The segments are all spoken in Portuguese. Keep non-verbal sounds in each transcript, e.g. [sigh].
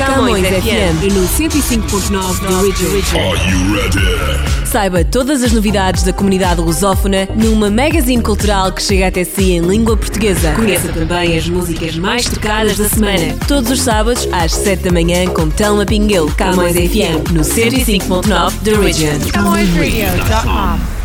Camões FM e no 105.9 da Original. Are you ready? Saiba todas as novidades da comunidade lusófona numa magazine cultural que chega até si em língua portuguesa. Conheça também as músicas mais tocadas da semana. Todos os sábados às 7 da manhã com Telma Pinguel, Camões FM, no 105.9 da Original. CamõesRadio.com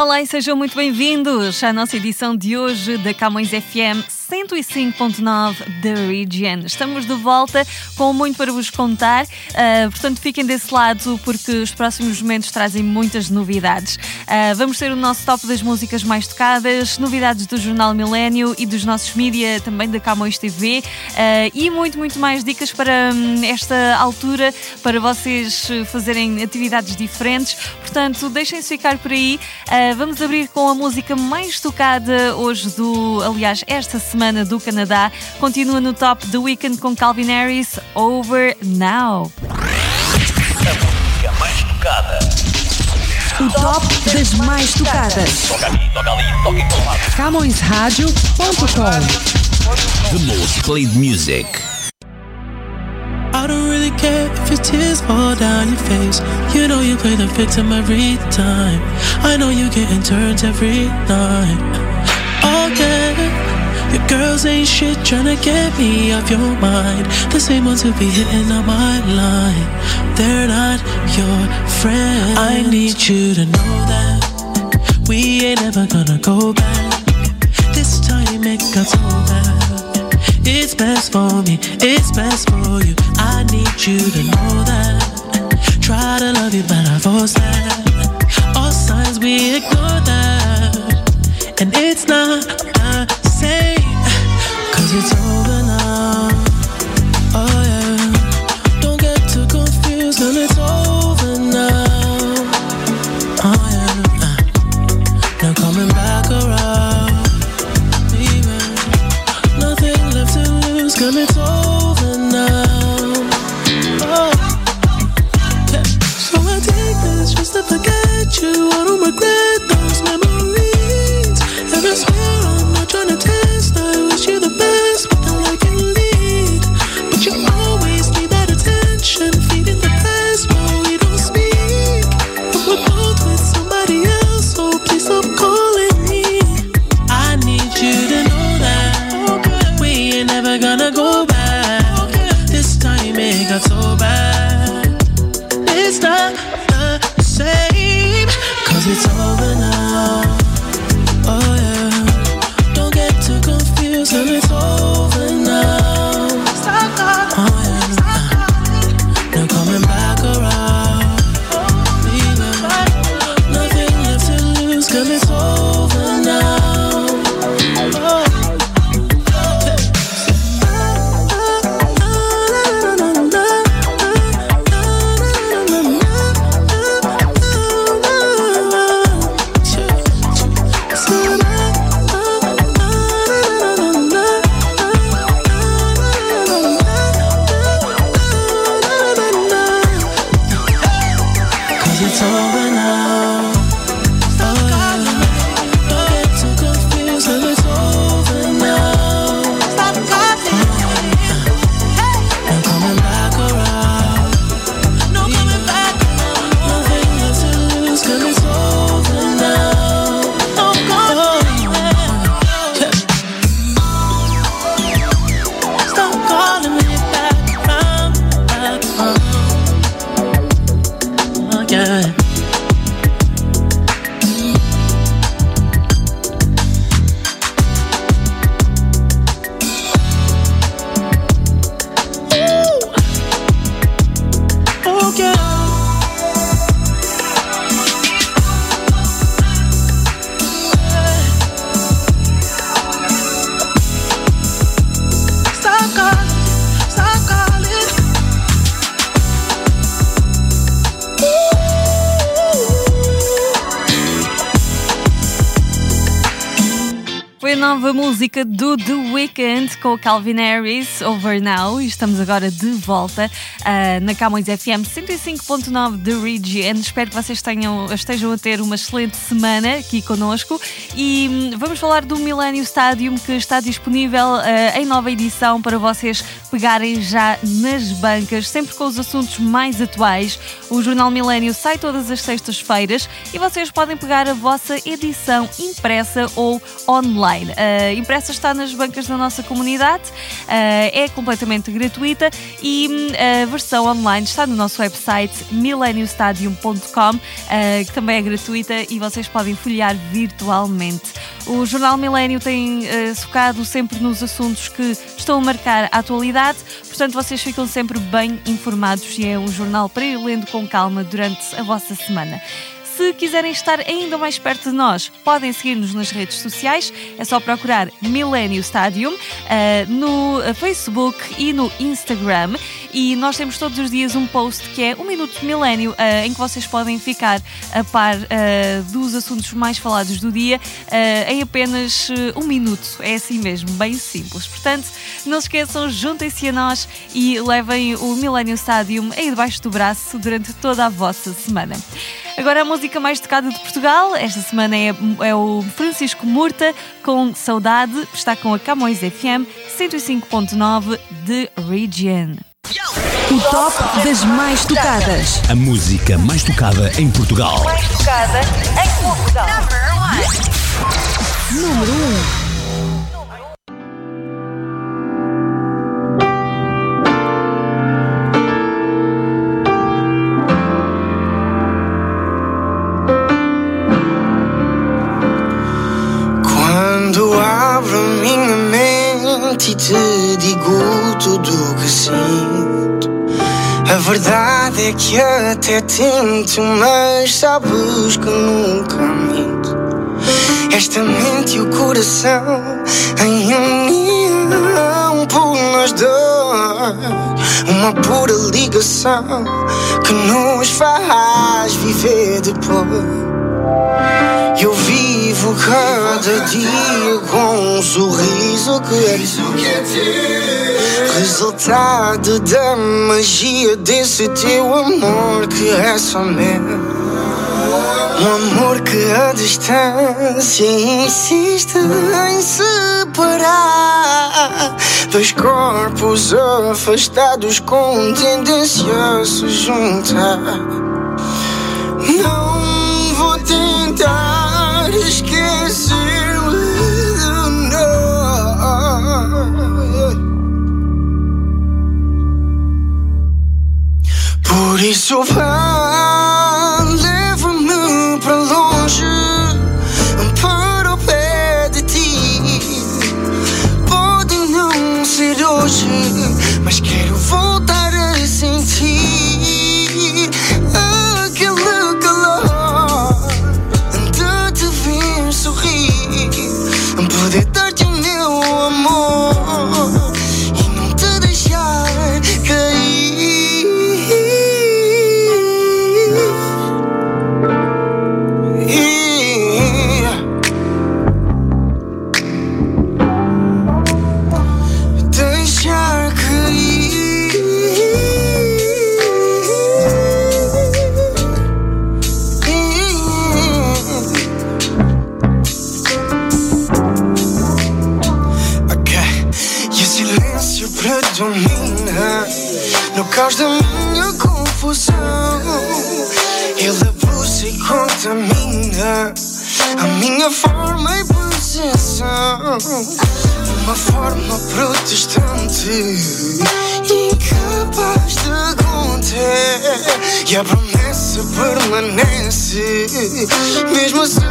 Olá e sejam muito bem-vindos à nossa edição de hoje da Camões FM 105.9 da Region. Estamos de volta com muito para vos contar, uh, portanto fiquem desse lado porque os próximos momentos trazem muitas novidades. Uh, vamos ter o nosso top das músicas mais tocadas, novidades do Jornal Milênio e dos nossos mídia também da Camões TV uh, e muito, muito mais dicas para um, esta altura para vocês fazerem atividades diferentes. Portanto, deixem-se ficar por aí. vamos abrir com a música mais tocada hoje do, aliás, esta semana semana do Canadá. Continua no top The Weekend com Calvin Harris, Over Now. A música mais tocada. O top das mais tocadas. Toca aqui, toca ali, toca em todo lado. CamõesRádio.com The most played music. I don't really care if your tears fall down your face. You know you play the victim every time. I know you getting turns every night. Yeah. Your girls ain't shit tryna get me off your mind. The same ones who be hitting on my line. They're not your friends. I need you to know that we ain't ever gonna go back. This time it got so bad. It's best for me, it's best for you. I need you to know that. Try to love you, but I force that. All signs we ignore that. And it's not nova música do The Weeknd com o Calvin Harris, Over Now, e estamos agora de volta uh, na Camões FM 105.9 The Region. Espero que vocês tenham, estejam a ter uma excelente semana aqui connosco e um, vamos falar do Millennium Stadium que está disponível uh, em nova edição para vocês pegarem já nas bancas, sempre com os assuntos mais atuais. O Jornal Milênio sai todas as sextas-feiras e vocês podem pegar a vossa edição impressa ou online. A impressa está nas bancas da nossa comunidade, é completamente gratuita e hum, a versão online está no nosso website mileniostadium.com, que também é gratuita e vocês podem folhear virtualmente. O Jornal Milênio tem focado sempre nos assuntos que estão a marcar a atualidade, portanto vocês ficam sempre bem informados e é um jornal para ir lendo com calma durante a vossa semana. Se quiserem estar ainda mais perto de nós, podem seguir-nos nas redes sociais. É só procurar Millennium Stadium uh, no Facebook e no Instagram. E nós temos todos os dias um post que é um minuto de milênio, uh, em que vocês podem ficar a par uh, dos assuntos mais falados do dia em apenas um minuto. É assim mesmo, bem simples. Portanto, não se esqueçam, juntem-se a nós e levem o Millennium Stadium aí debaixo do braço durante toda a vossa semana. Agora a música mais tocada de Portugal, esta semana é, é o Francisco Murta com Saudade, está com a Camões FM 105.9 de Region. O top das mais tocadas. A música mais tocada em Portugal. Mais tocada em Portugal. Número 1. Verdade é que até tento, mas sabes que nunca minto. Esta mente e o coração em união por nós dois. Uma pura ligação que nos faz viver depois. Eu vivo cada dia com um sorriso que é Resultado da magia desse teu amor que é só meu. Um amor que a distância insiste em separar. Dois corpos afastados com tendência a se juntar. Não souris so 20 permanece, mesmo se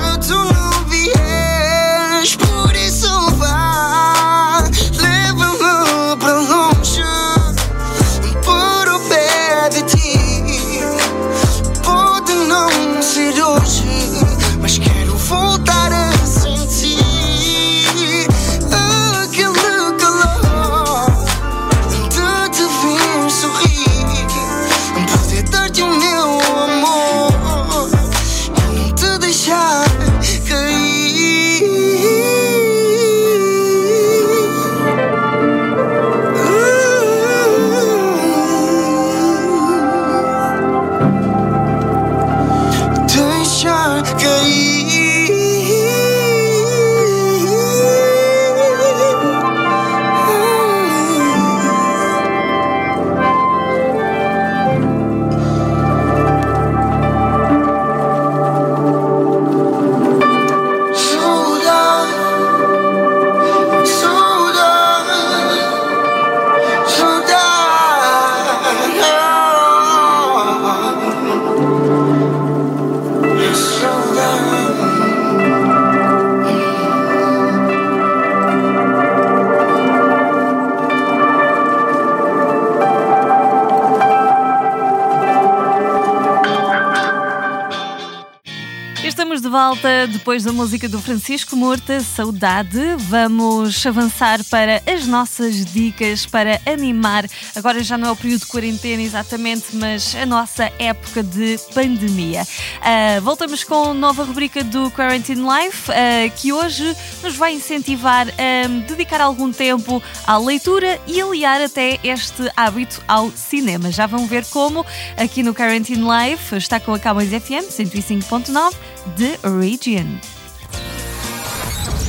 volta depois da música do Francisco Murta, Saudade. Vamos avançar para as nossas dicas para animar. Agora já não é o período de quarentena exatamente, mas a nossa época de pandemia. Uh, voltamos com nova rubrica do Quarantine Life, uh, que hoje nos vai incentivar a dedicar algum tempo à leitura e aliar até este hábito ao cinema. Já vão ver como aqui no Quarantine Life está com a Camões FM 105.9 The Region.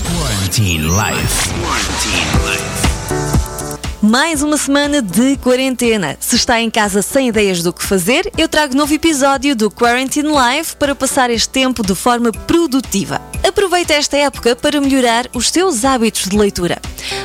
Quarantine Life. Quarantine Life. Mais uma semana de quarentena. Se está em casa sem ideias do que fazer, eu trago novo episódio do Quarantine Live para passar este tempo de forma produtiva. Aproveite esta época para melhorar os seus hábitos de leitura.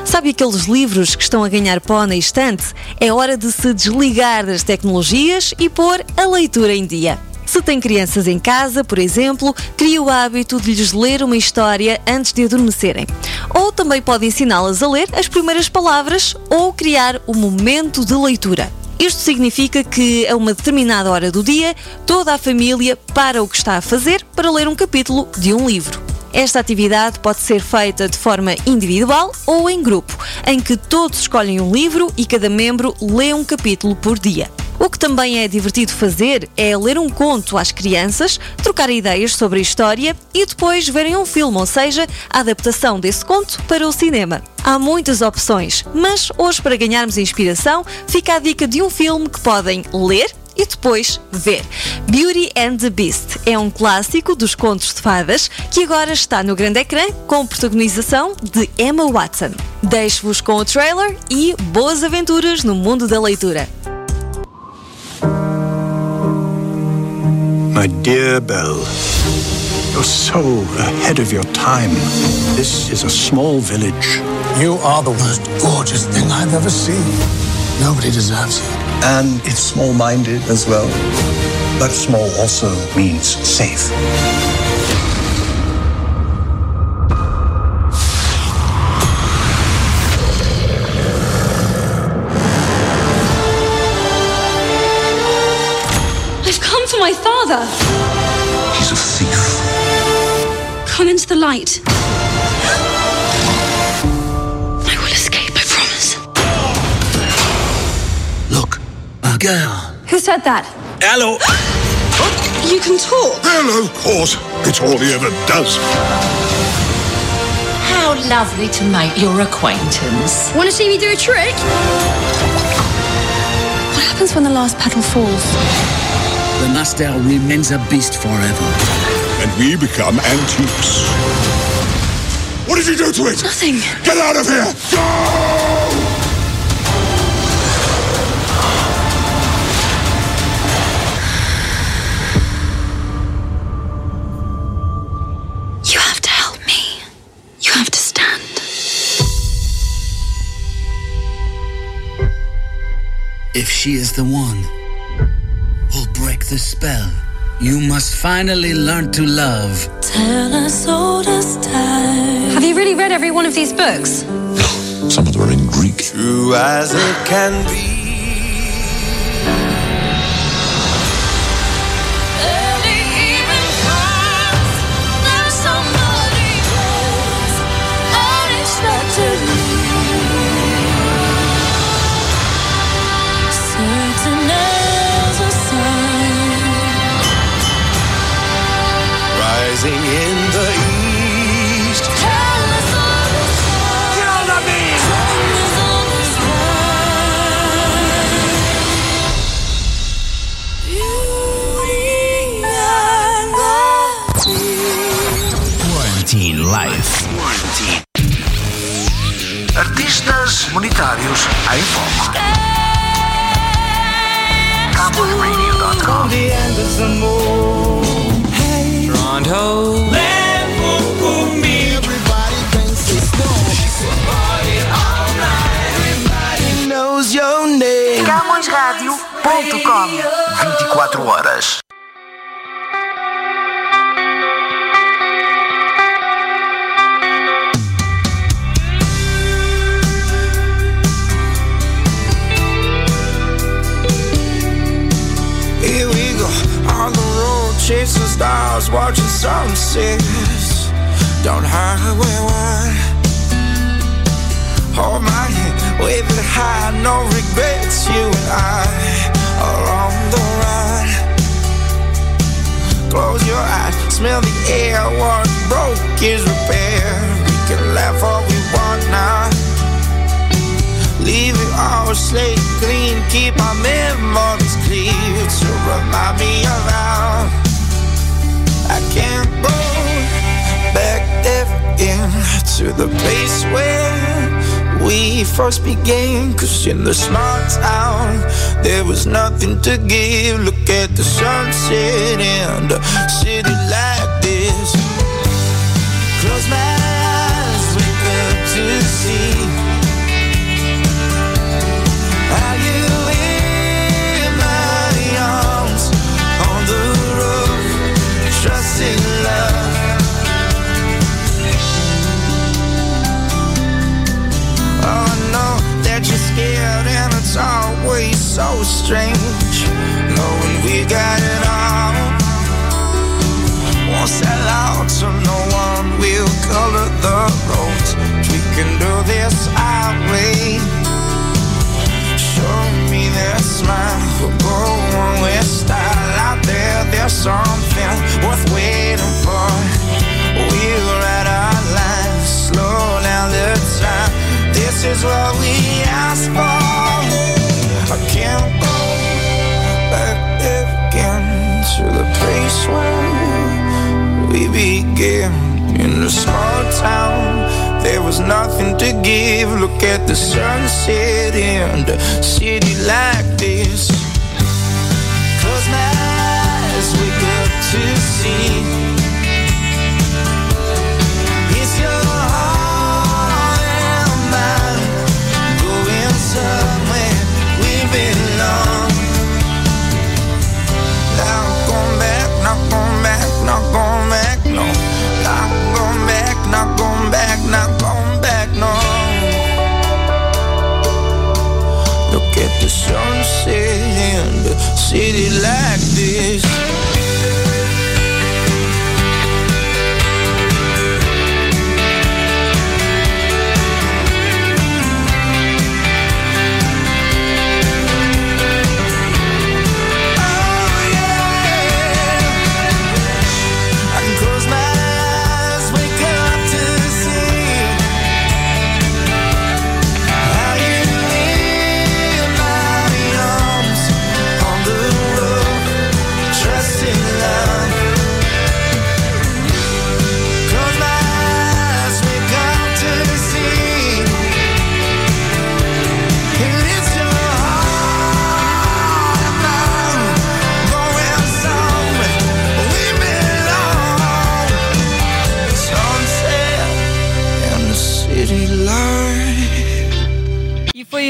Sabe aqueles livros que estão a ganhar pó na estante? É hora de se desligar das tecnologias e pôr a leitura em dia. Se tem crianças em casa, por exemplo, crie o hábito de lhes ler uma história antes de adormecerem. Ou também pode ensiná-las a ler as primeiras palavras ou criar o momento de leitura. Isto significa que, a uma determinada hora do dia, toda a família para o que está a fazer para ler um capítulo de um livro. Esta atividade pode ser feita de forma individual ou em grupo, em que todos escolhem um livro e cada membro lê um capítulo por dia. O que também é divertido fazer é ler um conto às crianças, trocar ideias sobre a história e depois verem um filme, ou seja, a adaptação desse conto para o cinema. Há muitas opções, mas hoje, para ganharmos inspiração, fica a dica de um filme que podem ler e depois ver. Beauty and the Beast é um clássico dos contos de fadas que agora está no grande ecrã com protagonização de Emma Watson. Deixo-vos com o trailer e boas aventuras no mundo da leitura. My dear Belle, you're so ahead of your time. This is a small village. You are the most gorgeous thing I've ever seen. Nobody deserves you. And it's small minded as well. But small also means safe. I've come for my father. He's a thief. Come into the light. A girl. Who said that? Hello. [gasps] You can talk. Well, of course. It's all he ever does. How lovely to make your acquaintance. Want to see me do a trick? What happens when the last petal falls? The Nastel remains a beast forever. And we become antiques. What did you do to it? Nothing. Get out of here! Go! If she is the one who'll break the spell, you must finally learn to love. Tell us all this time. Have you really read every one of these books? [gasps] Some of them are in Greek. True as it can be. Monetários em foco. CamosRadio.com knows your name. CamõesRádio.com 24 horas. Stars, watching sunsets down Highway One. Hold my hand, wave it high, no regrets. You and I are on the run. Close your eyes, smell the air. What broke is repaired. We can laugh all we want now. Leave it all slate clean, keep our memories clear to remind me of I can't go back there again to the place where we first began. Cause in the small town, there was nothing to give. Look at the sunset in a city like this. Close my strange knowing we got it all. Won't sell out we began in a small town. There was nothing to give. Look at the sunset in a city like this. Close my eyes, wake up to see.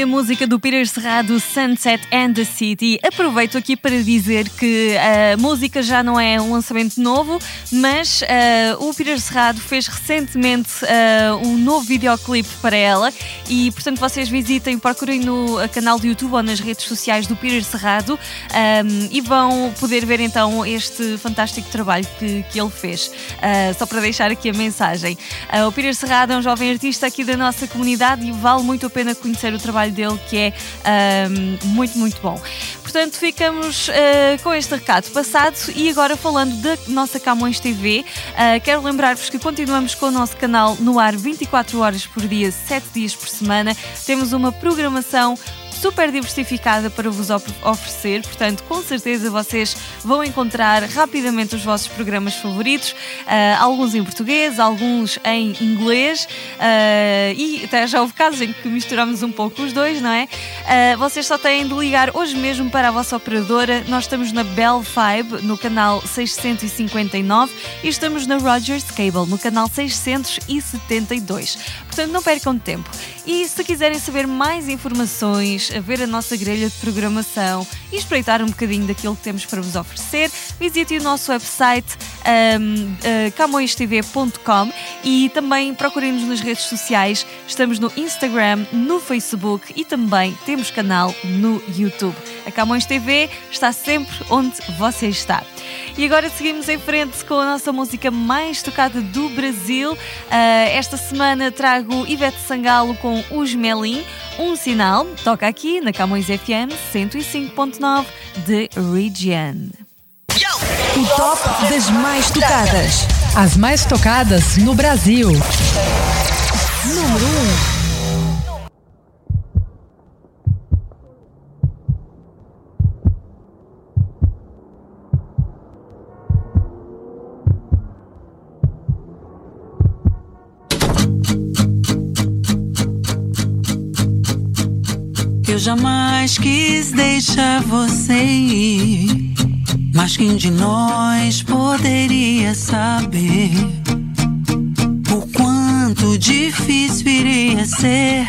A música do Peter Serrado, Sunset and the City. Aproveito aqui para dizer que a música já não é um lançamento novo, mas ah, o Peter Serrado fez recentemente ah, um novo videoclipe para ela e, portanto, vocês visitem, procurem no canal do YouTube ou nas redes sociais do Peter Serrado ahm, e vão poder ver então este fantástico trabalho que, que ele fez. Ah, só para deixar aqui a mensagem. O Peter Serrado é um jovem artista aqui da nossa comunidade e vale muito a pena conhecer o trabalho dele, que é ahm, muito, muito bom. Portanto, ficamos ah, com este recado passado e agora falando da nossa Camões TV, ah, quero lembrar-vos que continuamos com o nosso canal no ar 24 horas por dia, 7 dias por semana. Temos uma programação super diversificada para vos of- oferecer, portanto, com certeza vocês vão encontrar rapidamente os vossos programas favoritos, ah, alguns em português, alguns em inglês, ah, e até já houve casos em que misturamos um pouco os dois, não é? Ah, vocês só têm de ligar hoje mesmo para a vossa operadora. Nós estamos na Bell Fibe, no canal 659, e estamos na Rogers Cable, no canal 672. Portanto, não percam tempo. E se quiserem saber mais informações, ver a nossa grelha de programação e espreitar um bocadinho daquilo que temos para vos oferecer, visite o nosso website um, uh, camõestv.com e também procurem-nos nas redes sociais. Estamos no Instagram, no Facebook e também temos canal no YouTube. A Camões TV está sempre onde você está. E agora seguimos em frente com a nossa música mais tocada do Brasil. Uh, esta semana trago Ivete Sangalo com Os Melim, um sinal. Toca aqui na Camões FM 105.9 de Region. O top das mais tocadas. As mais tocadas no Brasil. Número 1. Um. Eu jamais quis deixar você ir. Mas quem de nós poderia saber o quanto difícil iria ser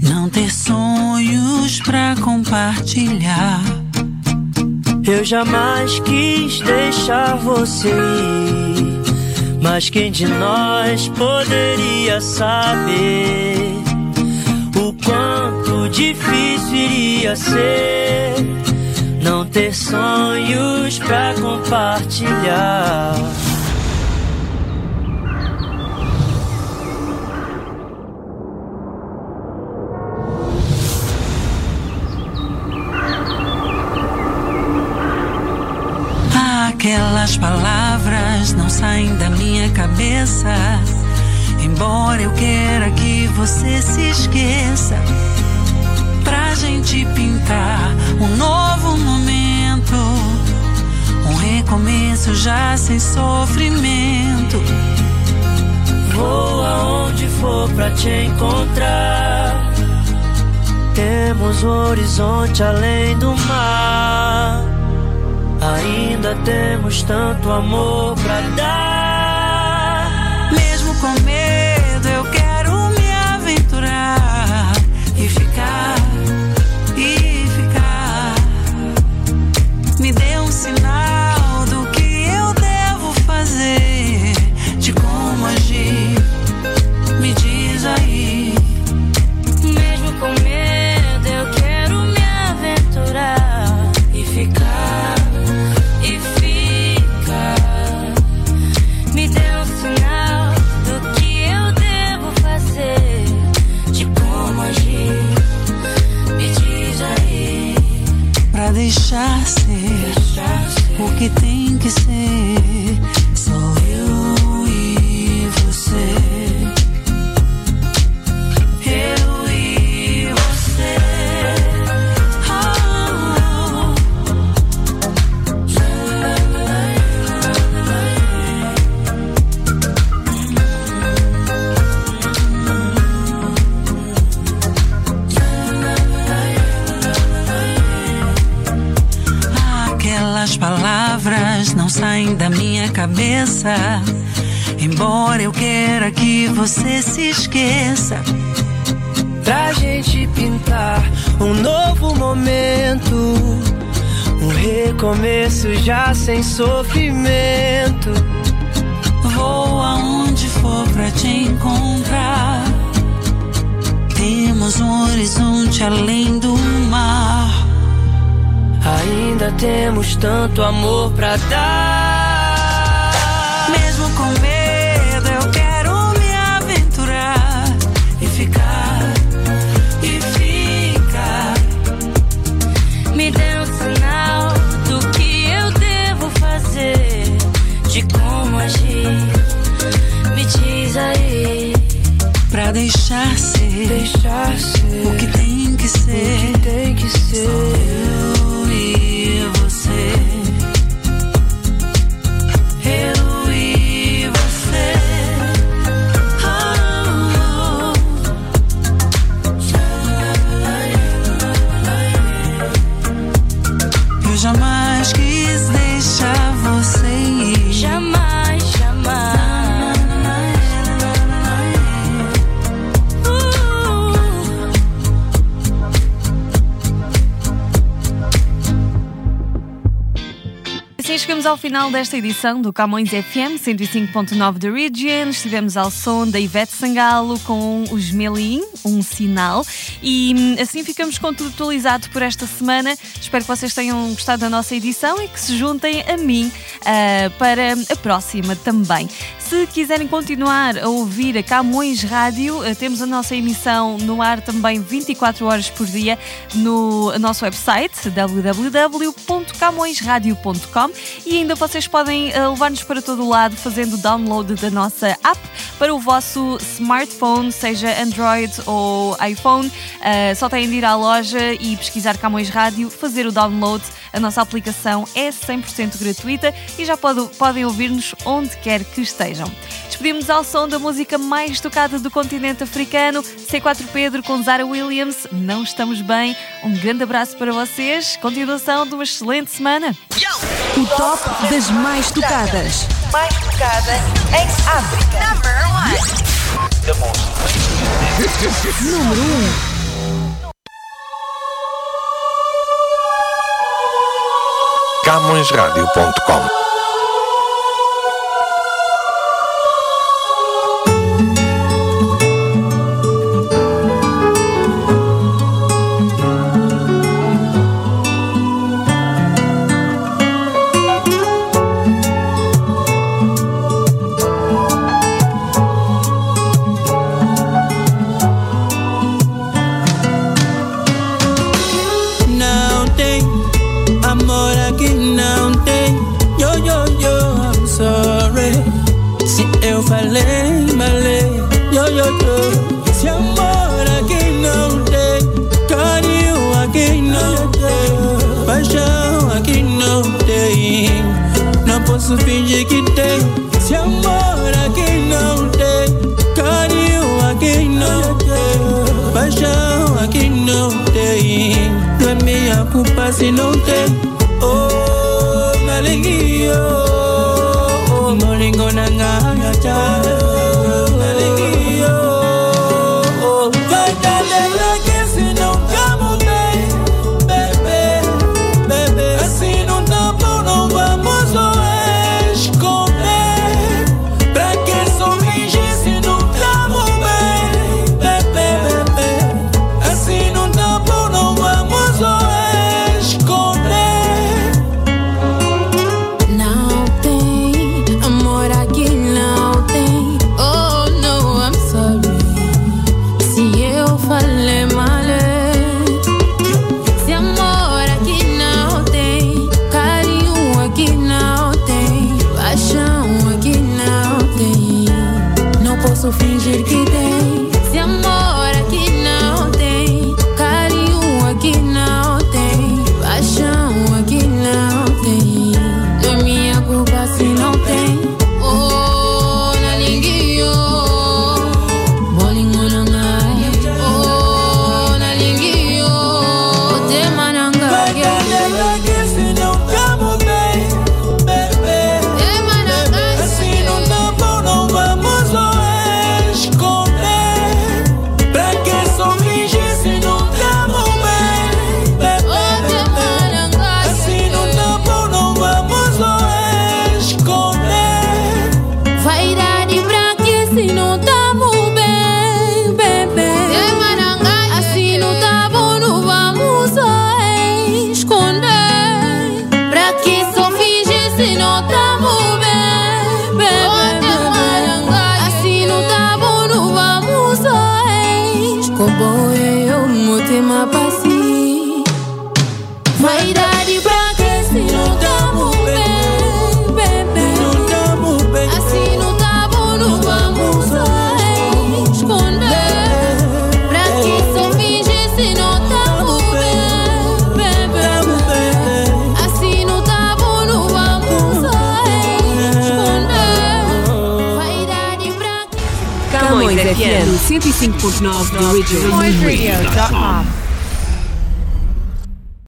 não ter sonhos pra compartilhar? Eu jamais quis deixar você ir, mas quem de nós poderia saber quanto difícil iria ser não ter sonhos pra compartilhar. Aquelas palavras não saem da minha cabeça. Embora eu queira que você se esqueça gente pintar um novo momento, um recomeço já sem sofrimento. Vou aonde for pra te encontrar. Temos um horizonte além do mar. Ainda temos tanto amor pra dar. Embora eu queira que você se esqueça. Pra gente pintar um novo momento. Um recomeço já sem sofrimento. Vou aonde for pra te encontrar. Temos um horizonte além do mar. Ainda temos tanto amor pra dar. Final desta edição do Camões FM 105.9 da Region. Estivemos ao som da Ivete Sangalo com os Melim, um sinal. E hum, assim ficamos com tudo atualizado por esta semana. Espero que vocês tenham gostado da nossa edição e que se juntem a mim ah, para a próxima também. Se quiserem continuar a ouvir a Camões Rádio, ah, temos a nossa emissão no ar também 24 horas por dia no nosso website www.camõesradio.com e ainda vocês podem ah, levar-nos para todo o lado fazendo o download da nossa app para o vosso smartphone, seja Android ou iPhone. Ah, só têm de ir à loja e pesquisar Camões Rádio, fazer o download. A nossa aplicação é 100% gratuita e já pode- podem ouvir-nos onde quer que estejam. Despedimos ao som da música mais tocada do continente africano, C4 Pedro com Zara Williams. Não estamos bem. Um grande abraço para vocês. Continuação de uma excelente semana. O top das mais tocadas. Mais tocada em África. Number one. Número 1. CamõesRádio.com usipinjikite siamora kinote kariu akinote basha akinote dwemi yakupasinote o malingio. Molingo na ngayata 105.9 da Region. CamõesRadio.com